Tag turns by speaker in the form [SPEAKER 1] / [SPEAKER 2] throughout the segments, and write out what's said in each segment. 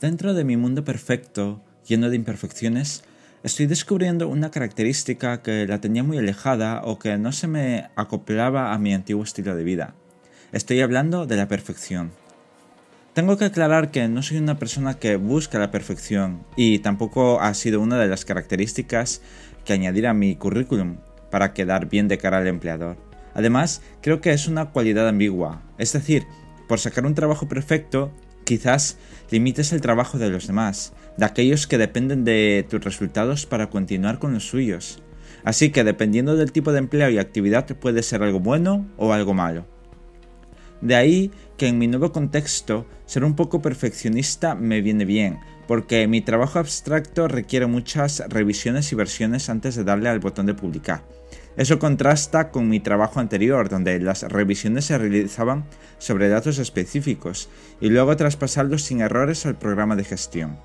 [SPEAKER 1] Dentro de mi mundo perfecto, lleno de imperfecciones, estoy descubriendo una característica que la tenía muy alejada o que no se me acoplaba a mi antiguo estilo de vida. Estoy hablando de la perfección. Tengo que aclarar que no soy una persona que busca la perfección y tampoco ha sido una de las características que añadir a mi currículum para quedar bien de cara al empleador. Además, creo que es una cualidad ambigua, es decir, por sacar un trabajo perfecto Quizás limites el trabajo de los demás, de aquellos que dependen de tus resultados para continuar con los suyos. Así que dependiendo del tipo de empleo y actividad puede ser algo bueno o algo malo. De ahí que en mi nuevo contexto ser un poco perfeccionista me viene bien, porque mi trabajo abstracto requiere muchas revisiones y versiones antes de darle al botón de publicar. Eso contrasta con mi trabajo anterior, donde las revisiones se realizaban sobre datos específicos y luego traspasarlos sin errores al programa de gestión.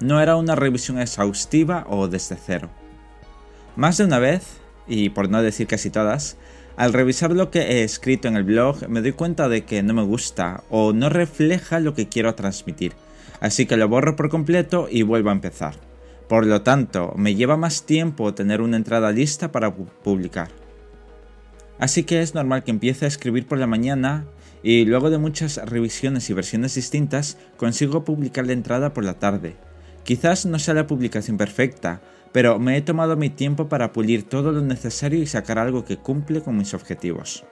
[SPEAKER 1] No era una revisión exhaustiva o desde cero. Más de una vez, y por no decir casi todas, al revisar lo que he escrito en el blog me doy cuenta de que no me gusta o no refleja lo que quiero transmitir, así que lo borro por completo y vuelvo a empezar. Por lo tanto, me lleva más tiempo tener una entrada lista para publicar. Así que es normal que empiece a escribir por la mañana y luego de muchas revisiones y versiones distintas consigo publicar la entrada por la tarde. Quizás no sea la publicación perfecta, pero me he tomado mi tiempo para pulir todo lo necesario y sacar algo que cumple con mis objetivos.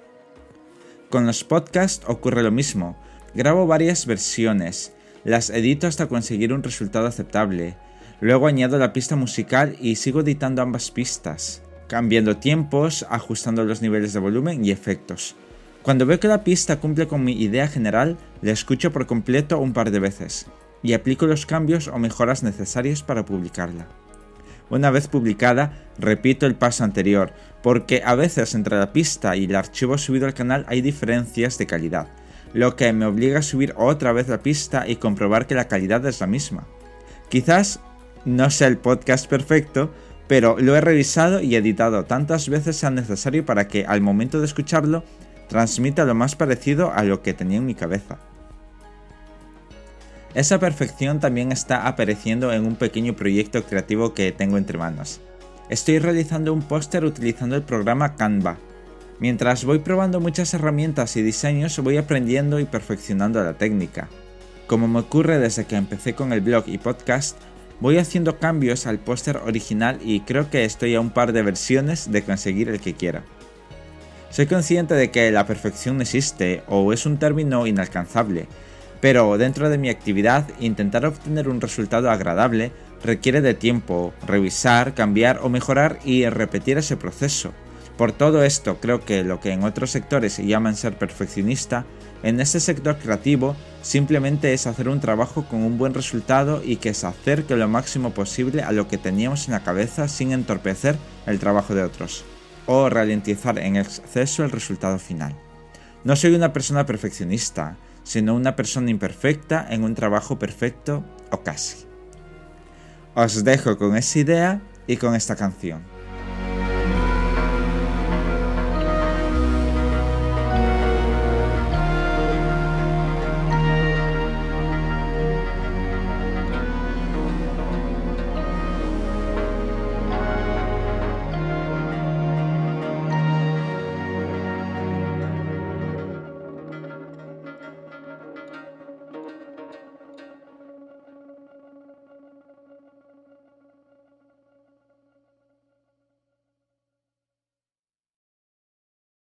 [SPEAKER 1] Con los podcasts ocurre lo mismo. Grabo varias versiones, las edito hasta conseguir un resultado aceptable, Luego añado la pista musical y sigo editando ambas pistas, cambiando tiempos, ajustando los niveles de volumen y efectos. Cuando veo que la pista cumple con mi idea general, la escucho por completo un par de veces y aplico los cambios o mejoras necesarios para publicarla. Una vez publicada, repito el paso anterior, porque a veces entre la pista y el archivo subido al canal hay diferencias de calidad, lo que me obliga a subir otra vez la pista y comprobar que la calidad es la misma. Quizás no sea el podcast perfecto, pero lo he revisado y editado tantas veces sea necesario para que al momento de escucharlo transmita lo más parecido a lo que tenía en mi cabeza. Esa perfección también está apareciendo en un pequeño proyecto creativo que tengo entre manos. Estoy realizando un póster utilizando el programa Canva. Mientras voy probando muchas herramientas y diseños, voy aprendiendo y perfeccionando la técnica. Como me ocurre desde que empecé con el blog y podcast, Voy haciendo cambios al póster original y creo que estoy a un par de versiones de conseguir el que quiera. Soy consciente de que la perfección existe o es un término inalcanzable, pero dentro de mi actividad intentar obtener un resultado agradable requiere de tiempo, revisar, cambiar o mejorar y repetir ese proceso. Por todo esto creo que lo que en otros sectores llaman ser perfeccionista en este sector creativo simplemente es hacer un trabajo con un buen resultado y que se acerque lo máximo posible a lo que teníamos en la cabeza sin entorpecer el trabajo de otros o ralentizar en exceso el resultado final. No soy una persona perfeccionista, sino una persona imperfecta en un trabajo perfecto o casi. Os dejo con esa idea y con esta canción.